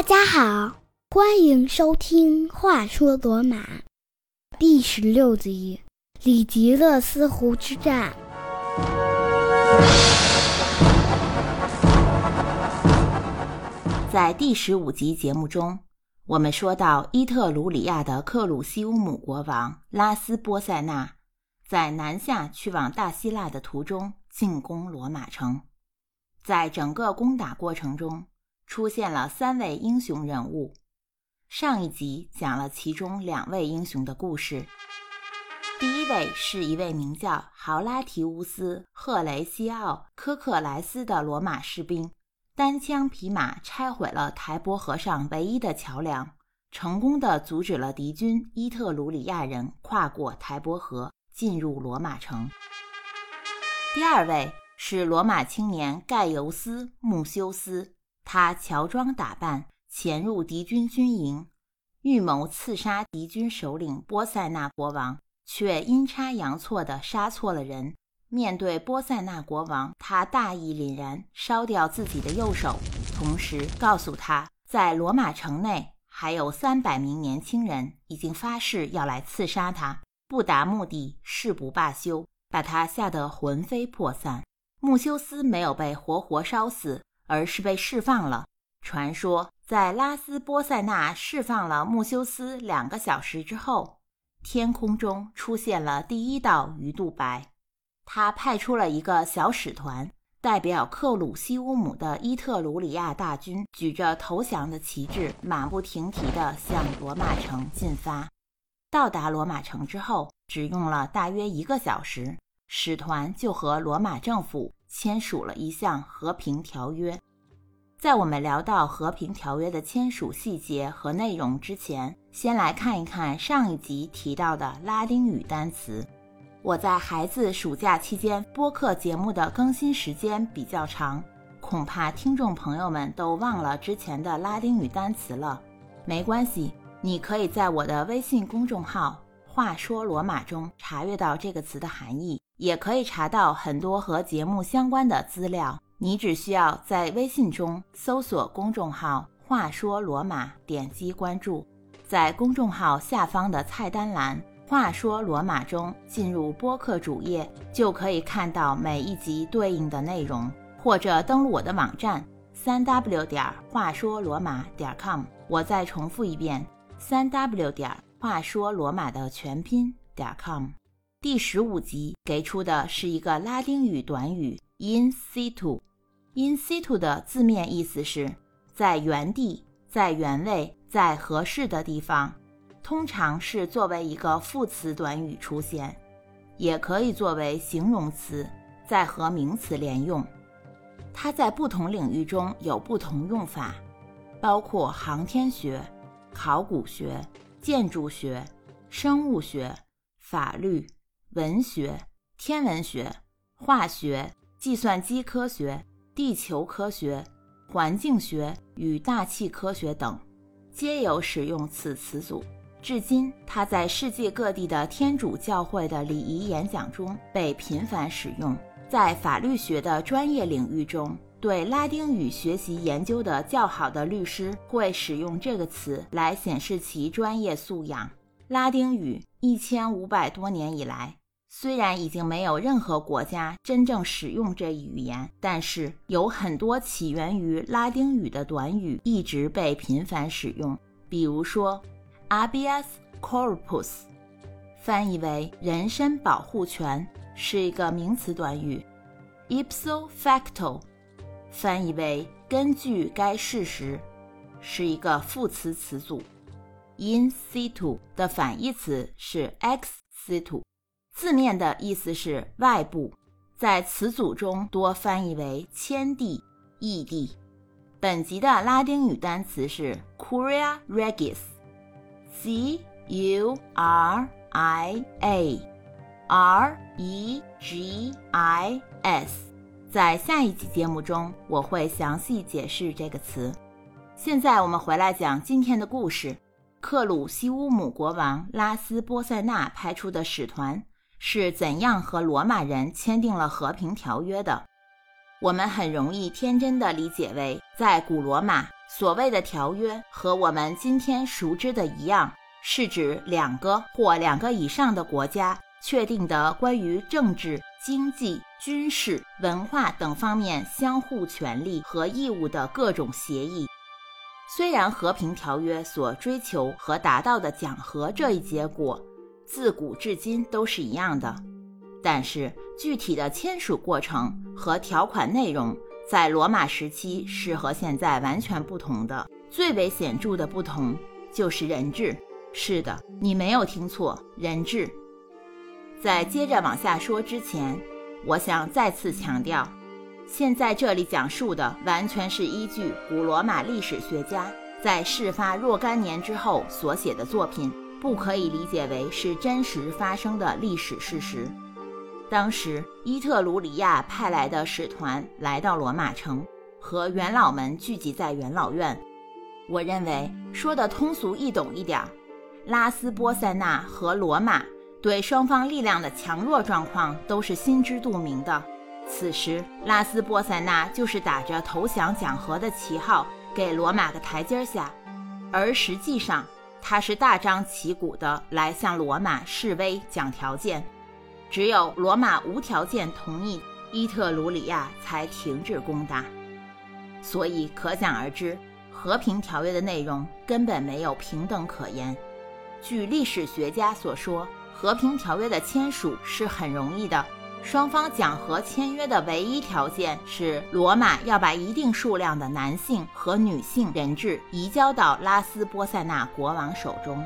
大家好，欢迎收听《话说罗马》第十六集《里吉勒斯湖之战》。在第十五集节目中，我们说到伊特鲁里亚的克鲁西乌姆国王拉斯波塞纳在南下去往大希腊的途中进攻罗马城，在整个攻打过程中。出现了三位英雄人物。上一集讲了其中两位英雄的故事。第一位是一位名叫豪拉提乌斯·赫雷西奥·科克莱斯的罗马士兵，单枪匹马拆毁了台伯河上唯一的桥梁，成功的阻止了敌军伊特鲁里亚人跨过台伯河进入罗马城。第二位是罗马青年盖尤斯·穆修斯。他乔装打扮，潜入敌军军营，预谋刺杀敌军首领波塞纳国王，却阴差阳错地杀错了人。面对波塞纳国王，他大义凛然，烧掉自己的右手，同时告诉他在罗马城内还有三百名年轻人已经发誓要来刺杀他，不达目的誓不罢休，把他吓得魂飞魄散。穆修斯没有被活活烧死。而是被释放了。传说在拉斯波塞纳释放了穆修斯两个小时之后，天空中出现了第一道鱼肚白。他派出了一个小使团，代表克鲁西乌姆的伊特鲁里亚大军，举着投降的旗帜，马不停蹄地向罗马城进发。到达罗马城之后，只用了大约一个小时，使团就和罗马政府。签署了一项和平条约。在我们聊到和平条约的签署细节和内容之前，先来看一看上一集提到的拉丁语单词。我在孩子暑假期间播客节目的更新时间比较长，恐怕听众朋友们都忘了之前的拉丁语单词了。没关系，你可以在我的微信公众号“话说罗马”中查阅到这个词的含义。也可以查到很多和节目相关的资料。你只需要在微信中搜索公众号“话说罗马”，点击关注，在公众号下方的菜单栏“话说罗马”中进入播客主页，就可以看到每一集对应的内容。或者登录我的网站三 w 点话说罗马点 com。我再重复一遍：三 w 点话说罗马的全拼点 com。第十五集给出的是一个拉丁语短语 “in situ”。in situ 的字面意思是在原地、在原位、在合适的地方，通常是作为一个副词短语出现，也可以作为形容词，在和名词连用。它在不同领域中有不同用法，包括航天学、考古学、建筑学、生物学、法律。文学、天文学、化学、计算机科学、地球科学、环境学与大气科学等，皆有使用此词组。至今，它在世界各地的天主教会的礼仪演讲中被频繁使用。在法律学的专业领域中，对拉丁语学习研究的较好的律师会使用这个词来显示其专业素养。拉丁语一千五百多年以来。虽然已经没有任何国家真正使用这一语言，但是有很多起源于拉丁语的短语一直被频繁使用。比如说，"abs corpus”，翻译为“人身保护权”，是一个名词短语；“ipso facto”，翻译为“根据该事实”，是一个副词词组；“in situ” 的反义词是 “ex situ”。字面的意思是外部，在词组中多翻译为迁地、异地。本集的拉丁语单词是 curia regis，c u r i a r e g i s。在下一集节目中，我会详细解释这个词。现在我们回来讲今天的故事：克鲁西乌姆国王拉斯波塞纳派出的使团。是怎样和罗马人签订了和平条约的？我们很容易天真的理解为，在古罗马所谓的条约和我们今天熟知的一样，是指两个或两个以上的国家确定的关于政治、经济、军事、文化等方面相互权利和义务的各种协议。虽然和平条约所追求和达到的讲和这一结果，自古至今都是一样的，但是具体的签署过程和条款内容。在罗马时期是和现在完全不同的，最为显著的不同就是人质。是的，你没有听错，人质。在接着往下说之前，我想再次强调，现在这里讲述的完全是依据古罗马历史学家在事发若干年之后所写的作品，不可以理解为是真实发生的历史事实。当时，伊特鲁里亚派来的使团来到罗马城，和元老们聚集在元老院。我认为说的通俗易懂一点，拉斯波塞纳和罗马对双方力量的强弱状况都是心知肚明的。此时，拉斯波塞纳就是打着投降讲和的旗号，给罗马个台阶下，而实际上他是大张旗鼓的来向罗马示威讲条件。只有罗马无条件同意伊特鲁里亚，才停止攻打。所以可想而知，和平条约的内容根本没有平等可言。据历史学家所说，和平条约的签署是很容易的，双方讲和签约的唯一条件是罗马要把一定数量的男性和女性人质移交到拉斯波塞纳国王手中。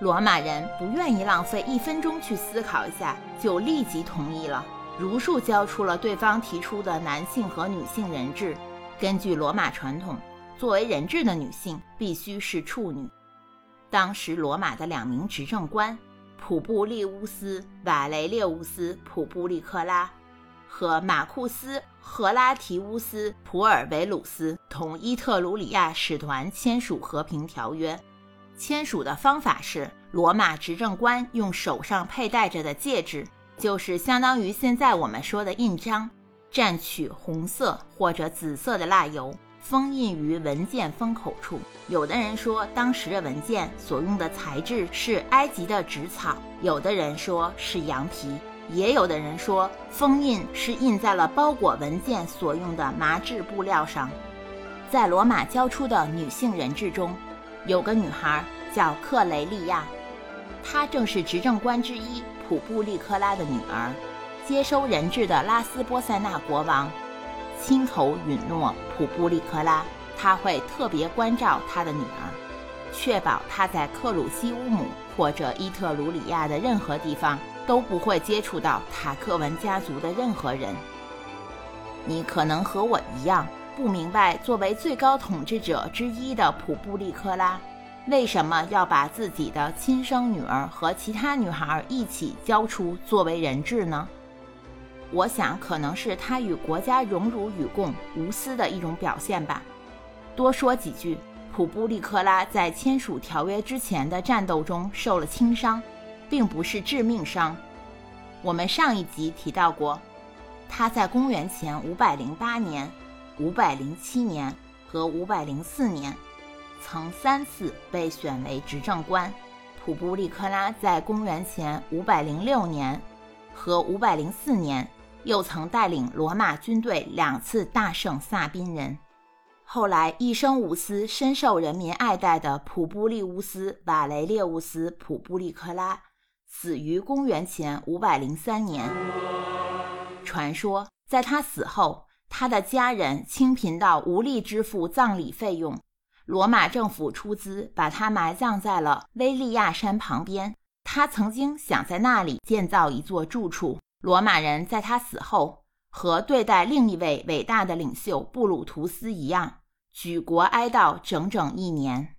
罗马人不愿意浪费一分钟去思考一下，就立即同意了，如数交出了对方提出的男性和女性人质。根据罗马传统，作为人质的女性必须是处女。当时罗马的两名执政官普布利乌斯·瓦雷列乌斯·普布利克拉和马库斯·赫拉提乌斯·普尔维鲁斯同伊特鲁里亚使团签署和平条约。签署的方法是，罗马执政官用手上佩戴着的戒指，就是相当于现在我们说的印章，蘸取红色或者紫色的蜡油，封印于文件封口处。有的人说，当时的文件所用的材质是埃及的纸草；有的人说是羊皮；也有的人说，封印是印在了包裹文件所用的麻质布料上。在罗马交出的女性人质中。有个女孩叫克雷利亚，她正是执政官之一普布利克拉的女儿。接收人质的拉斯波塞纳国王亲口允诺普布利克拉，他会特别关照他的女儿，确保她在克鲁西乌姆或者伊特鲁里亚的任何地方都不会接触到塔克文家族的任何人。你可能和我一样。不明白，作为最高统治者之一的普布利克拉，为什么要把自己的亲生女儿和其他女孩一起交出作为人质呢？我想，可能是他与国家荣辱与共、无私的一种表现吧。多说几句，普布利克拉在签署条约之前的战斗中受了轻伤，并不是致命伤。我们上一集提到过，他在公元前五百零八年。五百零七年和五百零四年，曾三次被选为执政官。普布利克拉在公元前五百零六年和五百零四年，又曾带领罗马军队两次大胜萨宾人。后来一生无私、深受人民爱戴的普布利乌斯·瓦雷列乌斯·普布利克拉，死于公元前五百零三年。传说在他死后。他的家人清贫到无力支付葬礼费用，罗马政府出资把他埋葬在了威利亚山旁边。他曾经想在那里建造一座住处。罗马人在他死后，和对待另一位伟大的领袖布鲁图斯一样，举国哀悼整整一年。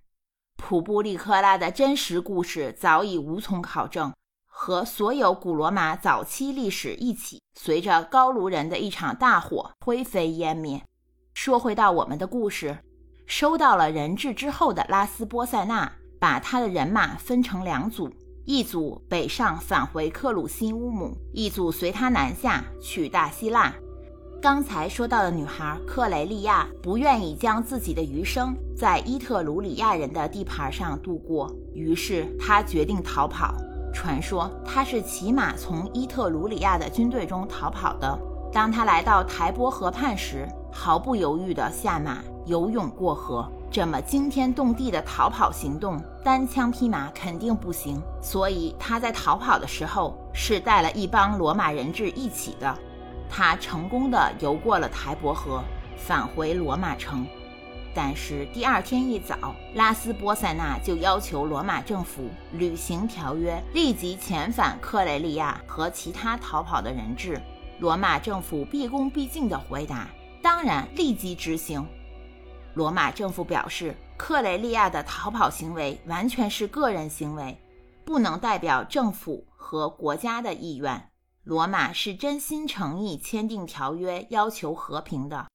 普布利克拉的真实故事早已无从考证。和所有古罗马早期历史一起，随着高卢人的一场大火灰飞烟灭。说回到我们的故事，收到了人质之后的拉斯波塞纳，把他的人马分成两组，一组北上返回克鲁辛乌姆，一组随他南下去大希腊。刚才说到的女孩克雷利亚不愿意将自己的余生在伊特鲁里亚人的地盘上度过，于是她决定逃跑。传说她是骑马从伊特鲁里亚的军队中逃跑的。当她来到台波河畔时，毫不犹豫地下马游泳过河。这么惊天动地的逃跑行动，单枪匹马肯定不行，所以他在逃跑的时候是带了一帮罗马人质一起的。他成功的游过了台伯河，返回罗马城。但是第二天一早，拉斯波塞纳就要求罗马政府履行条约，立即遣返克雷利亚和其他逃跑的人质。罗马政府毕恭毕敬地回答：“当然，立即执行。”罗马政府表示，克雷利亚的逃跑行为完全是个人行为，不能代表政府和国家的意愿。罗马是真心诚意签订条约，要求和平的。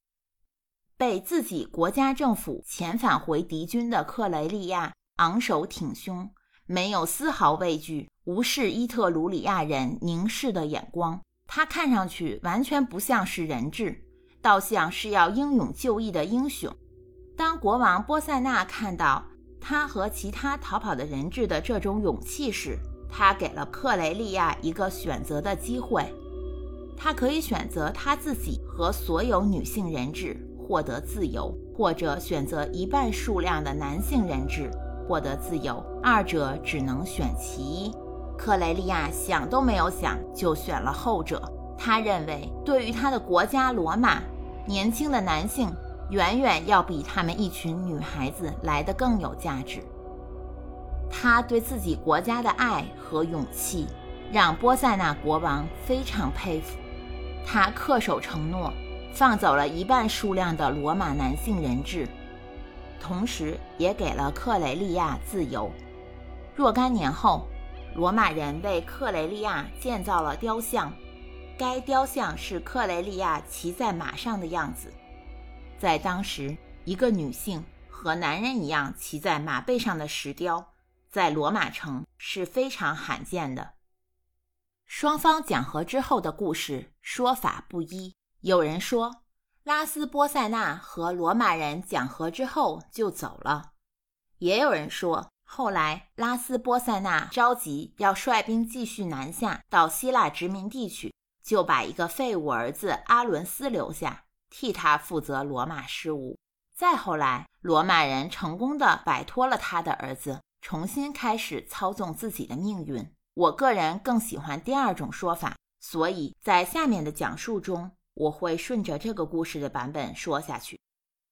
被自己国家政府遣返回敌军的克雷利亚昂首挺胸，没有丝毫畏惧，无视伊特鲁里亚人凝视的眼光。他看上去完全不像是人质，倒像是要英勇就义的英雄。当国王波塞纳看到他和其他逃跑的人质的这种勇气时，他给了克雷利亚一个选择的机会，他可以选择他自己和所有女性人质获得自由，或者选择一半数量的男性人质获得自由，二者只能选其一。克雷利亚想都没有想就选了后者。他认为，对于他的国家罗马，年轻的男性远远要比他们一群女孩子来的更有价值。他对自己国家的爱和勇气，让波塞纳国王非常佩服。他恪守承诺，放走了一半数量的罗马男性人质，同时也给了克雷利亚自由。若干年后，罗马人为克雷利亚建造了雕像，该雕像是克雷利亚骑在马上的样子。在当时，一个女性和男人一样骑在马背上的石雕。在罗马城是非常罕见的。双方讲和之后的故事说法不一，有人说拉斯波塞纳和罗马人讲和之后就走了，也有人说后来拉斯波塞纳着急要率兵继续南下到希腊殖民地去，就把一个废物儿子阿伦斯留下，替他负责罗马事务。再后来，罗马人成功的摆脱了他的儿子。重新开始操纵自己的命运。我个人更喜欢第二种说法，所以在下面的讲述中，我会顺着这个故事的版本说下去。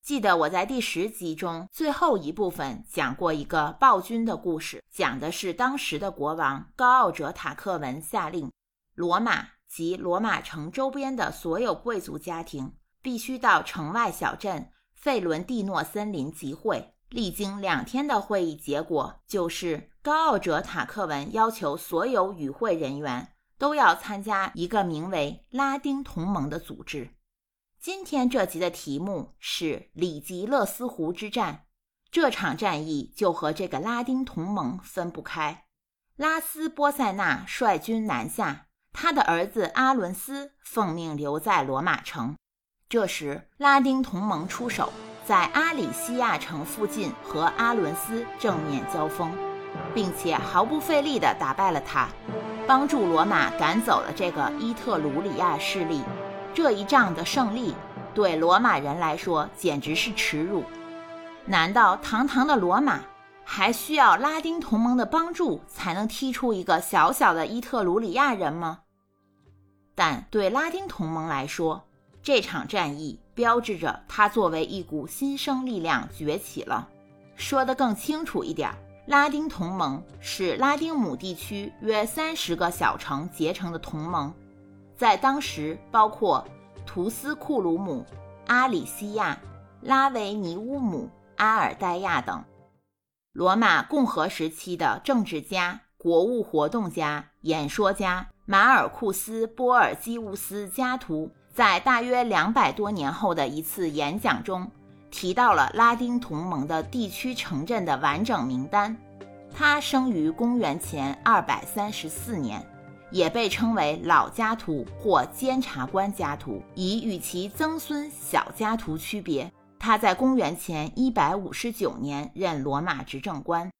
记得我在第十集中最后一部分讲过一个暴君的故事，讲的是当时的国王高奥哲塔克文下令，罗马及罗马城周边的所有贵族家庭必须到城外小镇费伦蒂诺森林集会。历经两天的会议，结果就是高奥者塔克文要求所有与会人员都要参加一个名为“拉丁同盟”的组织。今天这集的题目是里吉勒斯湖之战，这场战役就和这个拉丁同盟分不开。拉斯波塞纳率军南下，他的儿子阿伦斯奉命留在罗马城。这时，拉丁同盟出手。在阿里西亚城附近和阿伦斯正面交锋，并且毫不费力地打败了他，帮助罗马赶走了这个伊特鲁里亚势力。这一仗的胜利对罗马人来说简直是耻辱。难道堂堂的罗马还需要拉丁同盟的帮助才能踢出一个小小的伊特鲁里亚人吗？但对拉丁同盟来说，这场战役标志着他作为一股新生力量崛起了。说得更清楚一点，拉丁同盟是拉丁姆地区约三十个小城结成的同盟，在当时包括图斯库鲁姆、阿里西亚、拉维尼乌姆、阿尔代亚等。罗马共和时期的政治家、国务活动家、演说家马尔库斯·波尔基乌斯·加图。在大约两百多年后的一次演讲中，提到了拉丁同盟的地区城镇的完整名单。他生于公元前二百三十四年，也被称为老家图或监察官家图，以与其曾孙小家图区别。他在公元前159年任罗马执政官。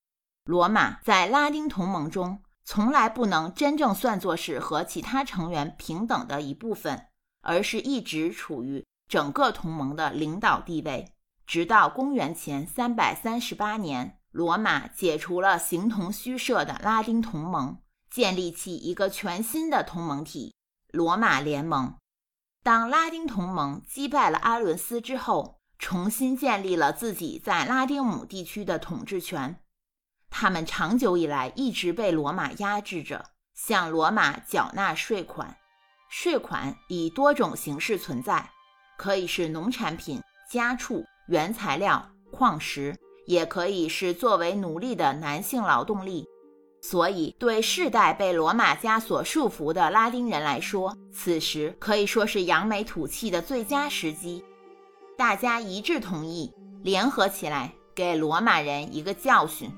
罗马在拉丁同盟中从来不能真正算作是和其他成员平等的一部分，而是一直处于整个同盟的领导地位。直到公元前338年，罗马解除了形同虚设的拉丁同盟。建立起一个全新的同盟体——罗马联盟。当拉丁同盟击败了阿伦斯之后，重新建立了自己在拉丁姆地区的统治权。他们长久以来一直被罗马压制着，向罗马缴纳税款。税款以多种形式存在，可以是农产品、家畜、原材料、矿石，也可以是作为奴隶的男性劳动力。所以，对世代被罗马枷锁束缚的拉丁人来说，此时可以说是扬眉吐气的最佳时机。大家一致同意，联合起来给罗马人一个教训。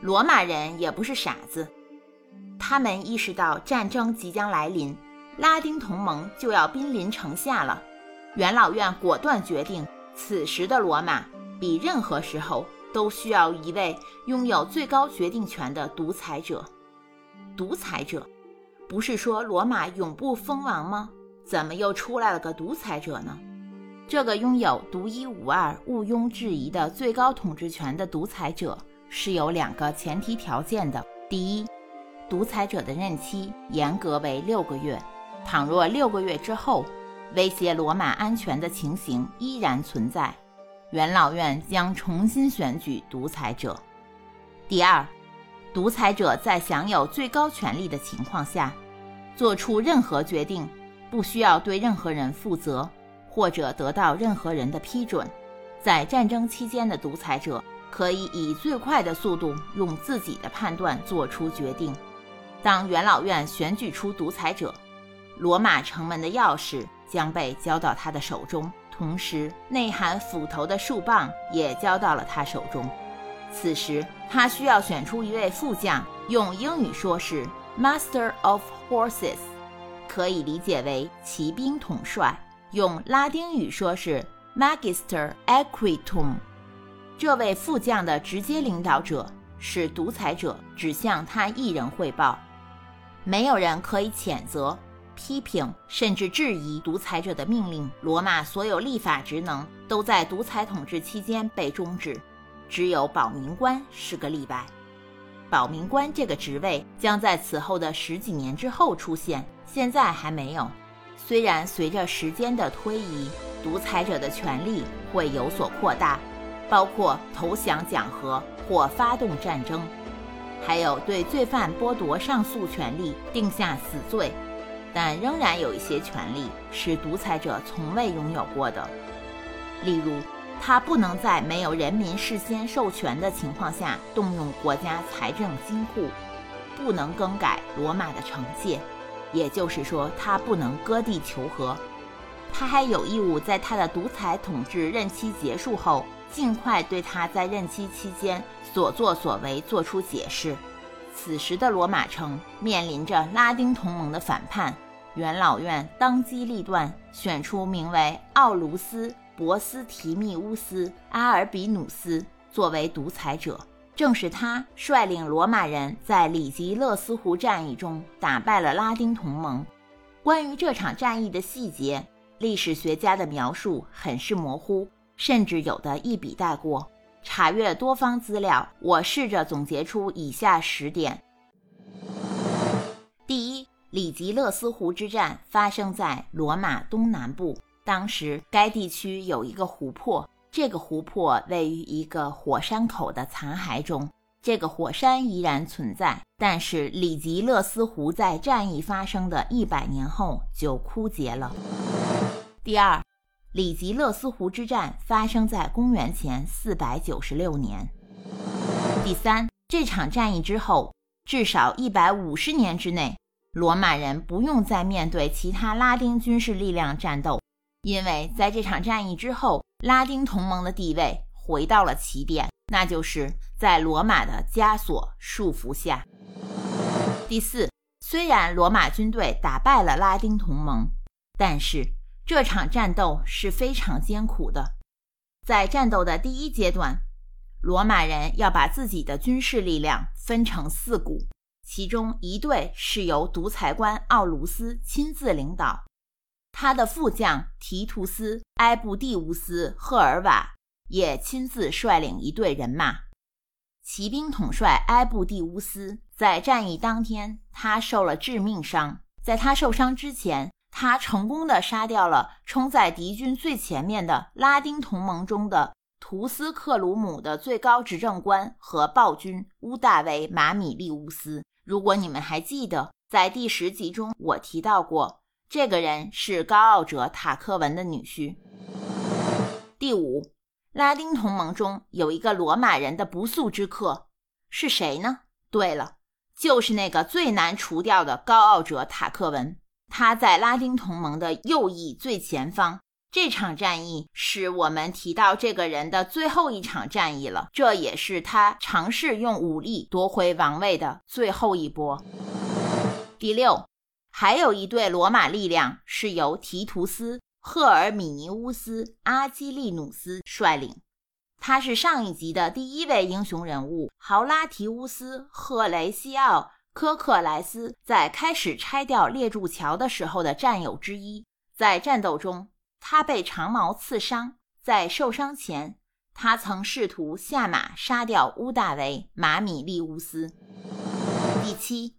罗马人也不是傻子，他们意识到战争即将来临，拉丁同盟就要兵临城下了。元老院果断决定，此时的罗马比任何时候。都需要一位拥有最高决定权的独裁者。独裁者，不是说罗马永不封王吗？怎么又出来了个独裁者呢？这个拥有独一无二、毋庸置疑的最高统治权的独裁者是有两个前提条件的：第一，独裁者的任期严格为六个月；倘若六个月之后，威胁罗马安全的情形依然存在。元老院将重新选举独裁者。第二，独裁者在享有最高权力的情况下，做出任何决定不需要对任何人负责，或者得到任何人的批准。在战争期间的独裁者可以以最快的速度用自己的判断做出决定。当元老院选举出独裁者，罗马城门的钥匙将被交到他的手中。同时，内含斧头的树棒也交到了他手中。此时，他需要选出一位副将，用英语说是 Master of Horses，可以理解为骑兵统帅；用拉丁语说是 Magister Equitum。这位副将的直接领导者是独裁者，只向他一人汇报，没有人可以谴责。批评甚至质疑独裁者的命令，罗马所有立法职能都在独裁统治期间被终止，只有保民官是个例外。保民官这个职位将在此后的十几年之后出现，现在还没有。虽然随着时间的推移，独裁者的权力会有所扩大，包括投降讲和或发动战争，还有对罪犯剥夺上诉权利、定下死罪。但仍然有一些权利是独裁者从未拥有过的，例如，他不能在没有人民事先授权的情况下动用国家财政金库，不能更改罗马的惩戒，也就是说，他不能割地求和。他还有义务在他的独裁统治任期结束后，尽快对他在任期期间所作所为作出解释。此时的罗马城面临着拉丁同盟的反叛，元老院当机立断，选出名为奥卢斯·博斯提密乌斯·阿尔比努斯作为独裁者。正是他率领罗马人在里吉勒斯湖战役中打败了拉丁同盟。关于这场战役的细节，历史学家的描述很是模糊，甚至有的一笔带过。查阅多方资料，我试着总结出以下十点：第一，里吉勒斯湖之战发生在罗马东南部，当时该地区有一个湖泊，这个湖泊位于一个火山口的残骸中，这个火山依然存在，但是里吉勒斯湖在战役发生的一百年后就枯竭了。第二。里吉勒斯湖之战发生在公元前四百九十六年。第三，这场战役之后，至少一百五十年之内，罗马人不用再面对其他拉丁军事力量战斗，因为在这场战役之后，拉丁同盟的地位回到了起点，那就是在罗马的枷锁束缚下。第四。虽然罗马军队打败了拉丁同盟，但是这场战斗是非常艰苦的。在战斗的第一阶段，罗马人要把自己的军事力量分成四股，其中一队是由独裁官奥卢斯亲自领导，他的副将提图斯·埃布蒂乌斯·赫尔瓦也亲自率领一队人马。骑兵统帅埃布蒂乌斯在战役当天，他受了致命伤。在他受伤之前，他成功的杀掉了冲在敌军最前面的拉丁同盟中的图斯克鲁姆的最高执政官和暴君乌大维·马米利乌斯。如果你们还记得，在第十集中我提到过，这个人是高傲者塔克文的女婿。第五。拉丁同盟中有一个罗马人的不速之客，是谁呢？对了，就是那个最难除掉的高傲者塔克文。他在拉丁同盟的右翼最前方。这场战役是我们提到这个人的最后一场战役了，这也是他尝试用武力夺回王位的最后一波。第六，还有一队罗马力量是由提图斯。赫尔米尼乌斯·阿基利努斯率领，他是上一集的第一位英雄人物豪拉提乌斯·赫雷西奥·科克莱斯在开始拆掉列柱桥的时候的战友之一。在战斗中，他被长矛刺伤，在受伤前，他曾试图下马杀掉乌大维·马米利乌斯。第七、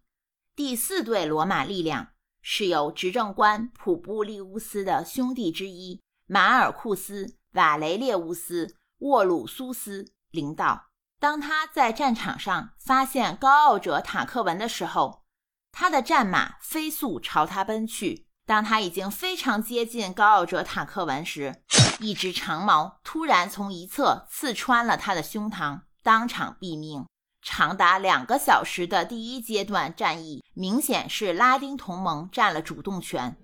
第四队罗马力量。是由执政官普布利乌斯的兄弟之一马尔库斯·瓦雷列乌斯·沃鲁苏斯领导。当他在战场上发现高傲者塔克文的时候，他的战马飞速朝他奔去。当他已经非常接近高傲者塔克文时，一支长矛突然从一侧刺穿了他的胸膛，当场毙命。长达两个小时的第一阶段战役，明显是拉丁同盟占了主动权。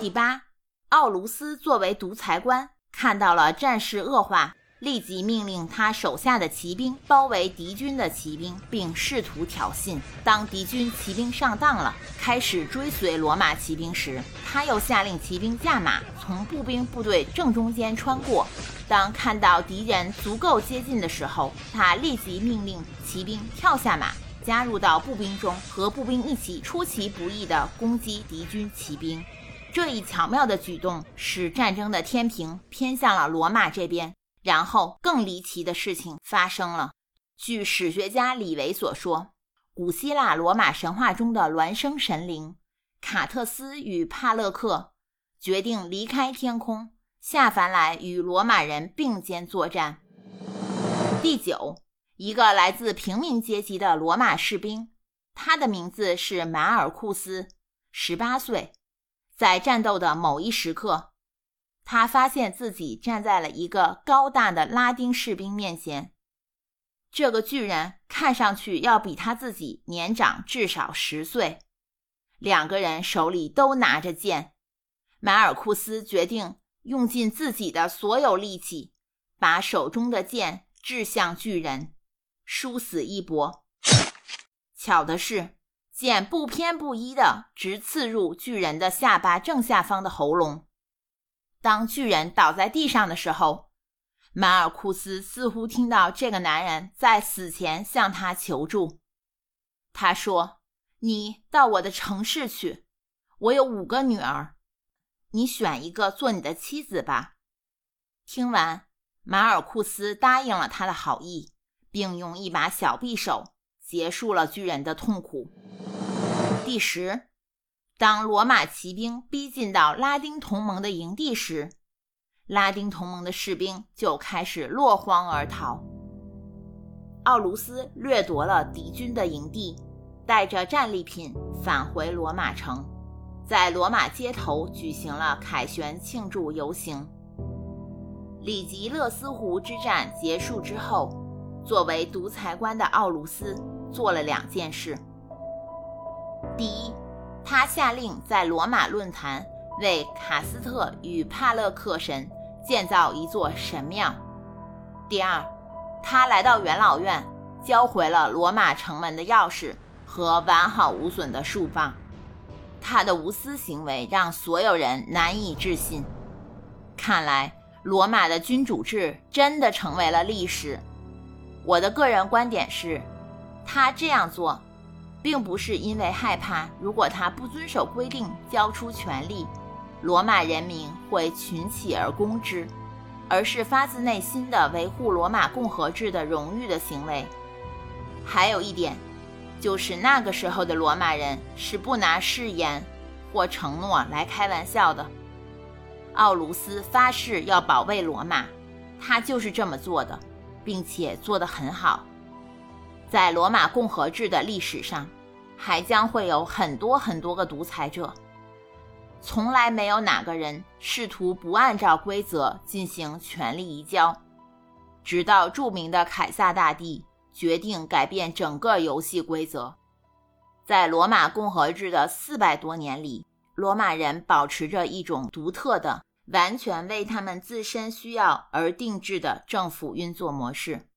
第八，奥卢斯作为独裁官，看到了战事恶化，立即命令他手下的骑兵包围敌军的骑兵，并试图挑衅。当敌军骑兵上当了，开始追随罗马骑兵时，他又下令骑兵驾马，从步兵部队正中间穿过。当看到敌人足够接近的时候，他立即命令骑兵跳下马，加入到步兵中，和步兵一起出其不意地攻击敌军骑兵。这一巧妙的举动使战争的天平偏向了罗马这边。然后，更离奇的事情发生了。据史学家李维所说，古希腊罗马神话中的孪生神灵卡特斯与帕勒克决定离开天空。下凡来与罗马人并肩作战。第九，一个来自平民阶级的罗马士兵，他的名字是马尔库斯，十八岁。在战斗的某一时刻，他发现自己站在了一个高大的拉丁士兵面前。这个巨人看上去要比他自己年长至少十岁。两个人手里都拿着剑。马尔库斯决定。用尽自己的所有力气，把手中的剑掷向巨人，殊死一搏。巧的是，剑不偏不倚的直刺入巨人的下巴正下方的喉咙。当巨人倒在地上的时候，马尔库斯似乎听到这个男人在死前向他求助。他说：“你到我的城市去，我有五个女儿。”你选一个做你的妻子吧。听完，马尔库斯答应了他的好意，并用一把小匕首结束了巨人的痛苦。第十，当罗马骑兵逼近到拉丁同盟的营地时，拉丁同盟的士兵就开始落荒而逃。奥卢斯掠夺了敌军的营地，带着战利品返回罗马城。在罗马街头举行了凯旋庆祝游行。里吉勒斯湖之战结束之后，作为独裁官的奥卢斯做了两件事：第一，他下令在罗马论坛为卡斯特与帕勒克神建造一座神庙；第二，他来到元老院，交回了罗马城门的钥匙，和完好无损的树棒。他的无私行为让所有人难以置信。看来，罗马的君主制真的成为了历史。我的个人观点是，他这样做，并不是因为害怕，如果他不遵守规定交出权力，罗马人民会群起而攻之，而是发自内心的维护罗马共和制的荣誉的行为。还有一点，就是那个时候的罗马人是不拿誓言或承诺来开玩笑的。奥卢斯发誓要保卫罗马，他就是这么做的。并且做得很好，在罗马共和制的历史上，还将会有很多很多个独裁者。从来没有哪个人试图不按照规则进行权力移交，直到著名的凯撒大帝决定改变整个游戏规则。在罗马共和制的四百多年里，罗马人保持着一种独特的。完全为他们自身需要而定制的政府运作模式。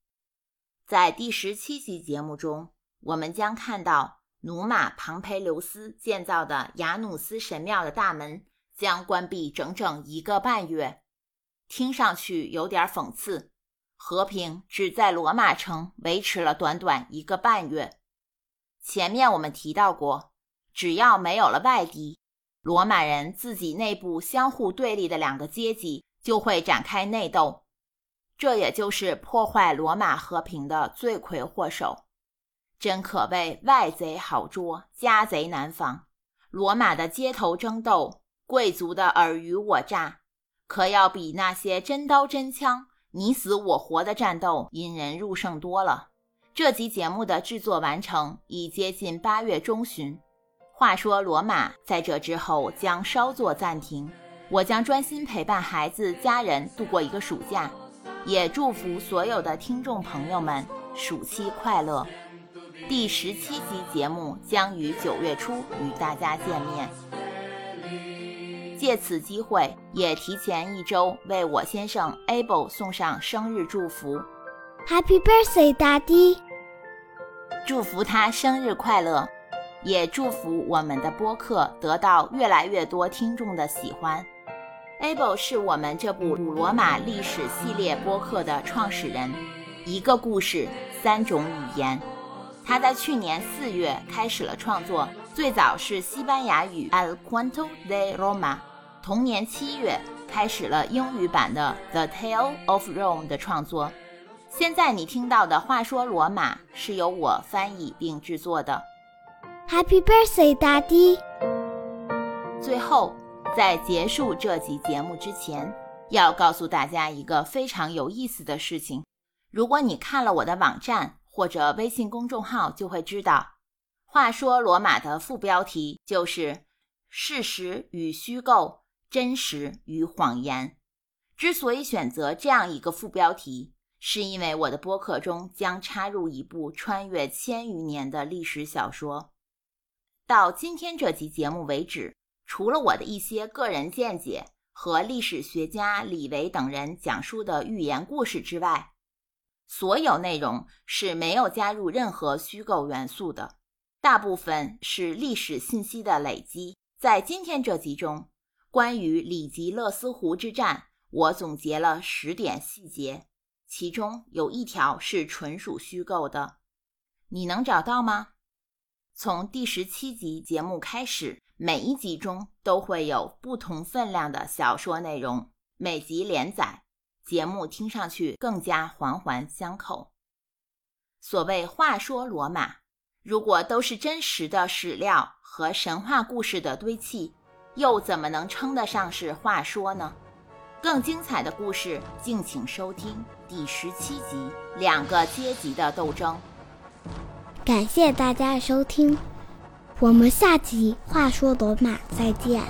在第十七集节目中，我们将看到努马·庞培留斯建造的雅努斯神庙的大门将关闭整整一个半月。听上去有点讽刺，和平只在罗马城维持了短短一个半月。前面我们提到过，只要没有了外敌。罗马人自己内部相互对立的两个阶级就会展开内斗，这也就是破坏罗马和平的罪魁祸首。真可谓外贼好捉，家贼难防。罗马的街头争斗，贵族的尔虞我诈，可要比那些真刀真枪、你死我活的战斗引人入胜多了。这集节目的制作完成已接近八月中旬。话说，罗马在这之后将稍作暂停，我将专心陪伴孩子、家人度过一个暑假，也祝福所有的听众朋友们暑期快乐。第十七集节目将于九月初与大家见面，借此机会也提前一周为我先生 Abel 送上生日祝福，Happy Birthday，大迪！祝福他生日快乐。也祝福我们的播客得到越来越多听众的喜欢。Able 是我们这部古罗马历史系列播客的创始人。一个故事，三种语言。他在去年四月开始了创作，最早是西班牙语 El Cuento de Roma。同年七月开始了英语版的 The Tale of Rome 的创作。现在你听到的话说罗马是由我翻译并制作的。Happy birthday，Daddy！！最后，在结束这集节目之前，要告诉大家一个非常有意思的事情。如果你看了我的网站或者微信公众号，就会知道，话说罗马的副标题就是“事实与虚构，真实与谎言”。之所以选择这样一个副标题，是因为我的播客中将插入一部穿越千余年的历史小说。到今天这集节目为止，除了我的一些个人见解和历史学家李维等人讲述的寓言故事之外，所有内容是没有加入任何虚构元素的，大部分是历史信息的累积。在今天这集中，关于里吉勒斯湖之战，我总结了十点细节，其中有一条是纯属虚构的，你能找到吗？从第十七集节目开始，每一集中都会有不同分量的小说内容，每集连载，节目听上去更加环环相扣。所谓“话说罗马”，如果都是真实的史料和神话故事的堆砌，又怎么能称得上是话说呢？更精彩的故事，敬请收听第十七集《两个阶级的斗争》。感谢大家收听，我们下集话说罗马再见。